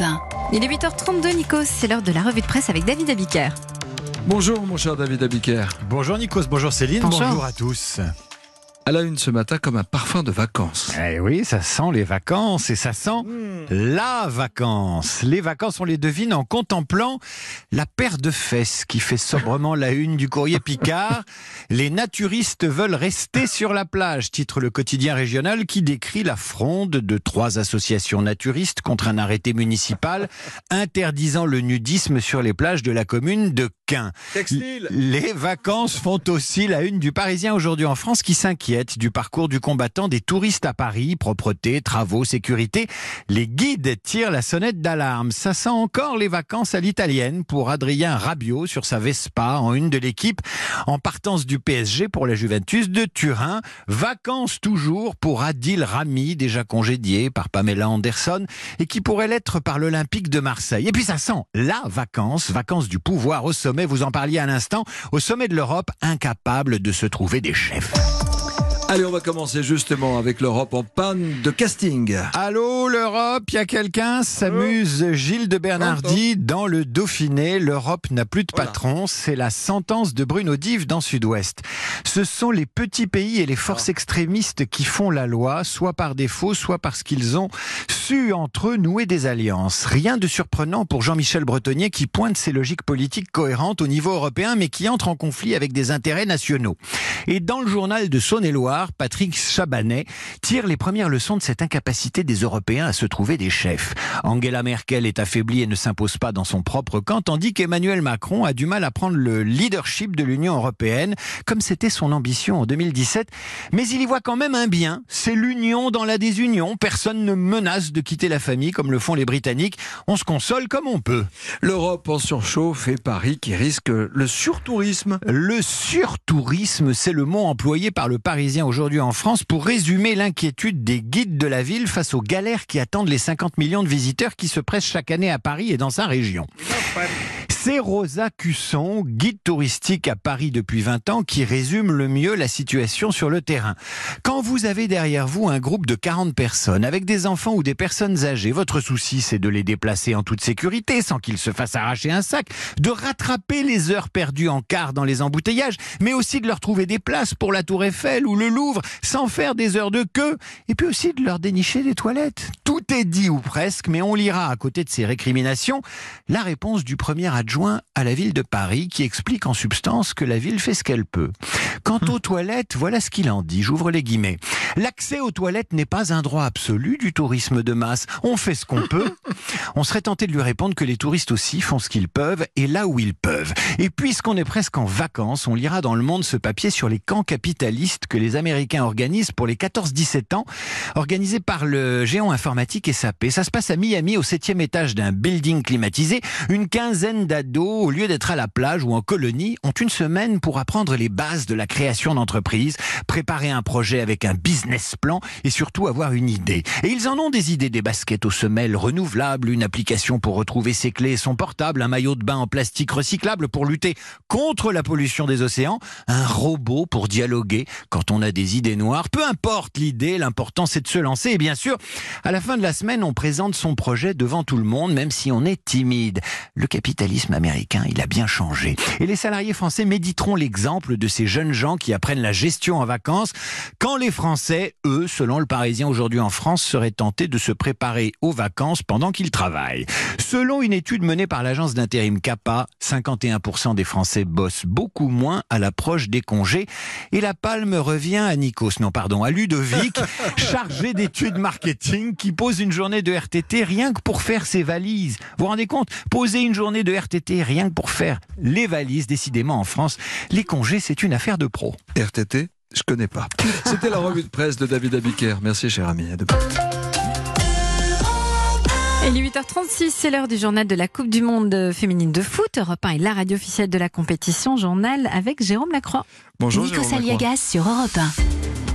Europe 1. Il est 8h32, Nikos, c'est l'heure de la revue de presse avec David Abiker. Bonjour mon cher David Abiker. Bonjour Nikos, bonjour Céline, Bonjour. bonjour à tous. À la une ce matin comme un parfum de vacances. Eh oui, ça sent les vacances et ça sent la vacance. Les vacances, on les devine en contemplant la paire de fesses qui fait sobrement la une du courrier Picard. Les naturistes veulent rester sur la plage, titre le quotidien régional qui décrit la fronde de trois associations naturistes contre un arrêté municipal interdisant le nudisme sur les plages de la commune de Quin. Textile Les vacances font aussi la une du Parisien aujourd'hui en France qui s'inquiète du parcours du combattant des touristes à Paris, propreté, travaux, sécurité. Les guides tirent la sonnette d'alarme. Ça sent encore les vacances à l'italienne pour Adrien Rabiot sur sa Vespa en une de l'équipe en partance du PSG pour la Juventus de Turin. Vacances toujours pour Adil Rami, déjà congédié par Pamela Anderson et qui pourrait l'être par l'Olympique de Marseille. Et puis ça sent la vacance, vacances du pouvoir au sommet, vous en parliez à l'instant, au sommet de l'Europe, incapable de se trouver des chefs. Allez, on va commencer justement avec l'Europe en panne de casting. Allô l'Europe, il y a quelqu'un? S'amuse Gilles de Bernardi dans le Dauphiné. L'Europe n'a plus de patron, c'est la sentence de Bruno Dive dans Sud-Ouest. Ce sont les petits pays et les forces extrémistes qui font la loi, soit par défaut, soit parce qu'ils ont su entre eux nouer des alliances. Rien de surprenant pour Jean-Michel Bretonnier qui pointe ses logiques politiques cohérentes au niveau européen mais qui entre en conflit avec des intérêts nationaux. Et dans le journal de Saône-et-Loire, Patrick Chabanet tire les premières leçons de cette incapacité des Européens à se trouver des chefs. Angela Merkel est affaiblie et ne s'impose pas dans son propre camp, tandis qu'Emmanuel Macron a du mal à prendre le leadership de l'Union européenne, comme c'était son ambition en 2017. Mais il y voit quand même un bien, c'est l'union dans la désunion. Personne ne menace de quitter la famille comme le font les Britanniques. On se console comme on peut. L'Europe en surchauffe et Paris qui risque le surtourisme. Le surtourisme, c'est le mot employé par le Parisien aujourd'hui en France pour résumer l'inquiétude des guides de la ville face aux galères qui attendent les 50 millions de visiteurs qui se pressent chaque année à Paris et dans sa région. C'est Rosa Cusson, guide touristique à Paris depuis 20 ans, qui résume le mieux la situation sur le terrain. Quand vous avez derrière vous un groupe de 40 personnes avec des enfants ou des personnes âgées, votre souci c'est de les déplacer en toute sécurité sans qu'ils se fassent arracher un sac, de rattraper les heures perdues en quart dans les embouteillages, mais aussi de leur trouver des places pour la Tour Eiffel ou le Louvre sans faire des heures de queue, et puis aussi de leur dénicher des toilettes. Tout est dit ou presque, mais on lira à côté de ces récriminations la réponse du premier adjoint à la ville de Paris qui explique en substance que la ville fait ce qu'elle peut. Quant aux toilettes, voilà ce qu'il en dit, j'ouvre les guillemets. L'accès aux toilettes n'est pas un droit absolu du tourisme de masse. On fait ce qu'on peut. On serait tenté de lui répondre que les touristes aussi font ce qu'ils peuvent et là où ils peuvent. Et puisqu'on est presque en vacances, on lira dans le monde ce papier sur les camps capitalistes que les Américains organisent pour les 14-17 ans, organisés par le géant informatique SAP. Ça se passe à Miami, au septième étage d'un building climatisé. Une quinzaine d'ados, au lieu d'être à la plage ou en colonie, ont une semaine pour apprendre les bases de la création d'entreprise, préparer un projet avec un business plan et surtout avoir une idée. Et ils en ont des idées, des baskets aux semelles renouvelables, une application pour retrouver ses clés et son portable, un maillot de bain en plastique recyclable pour lutter contre la pollution des océans, un robot pour dialoguer quand on a des idées noires. Peu importe l'idée, l'important c'est de se lancer. Et bien sûr, à la fin de la semaine, on présente son projet devant tout le monde, même si on est timide. Le capitalisme américain, il a bien changé. Et les salariés français méditeront l'exemple de ces jeunes gens qui apprennent la gestion en vacances, quand les Français, eux, selon le Parisien aujourd'hui en France, seraient tentés de se préparer aux vacances pendant qu'ils travaillent. Selon une étude menée par l'agence d'intérim CAPA, 51% des Français bossent beaucoup moins à l'approche des congés. Et la palme revient à Nikos, non pardon, à Ludovic, chargé d'études marketing, qui pose une journée de RTT rien que pour faire ses valises. Vous vous rendez compte? Poser une journée de RTT rien que pour faire les valises, décidément en France, les congés c'est une affaire de pro. RTT, je connais pas. C'était la revue de presse de David Abiker. Merci cher ami. À demain. Il est 8h36, c'est l'heure du journal de la Coupe du Monde féminine de foot. Europe 1 est la radio officielle de la compétition. Journal avec Jérôme Lacroix. Bonjour Nico Jérôme Lacroix. Aliagas sur Europe 1.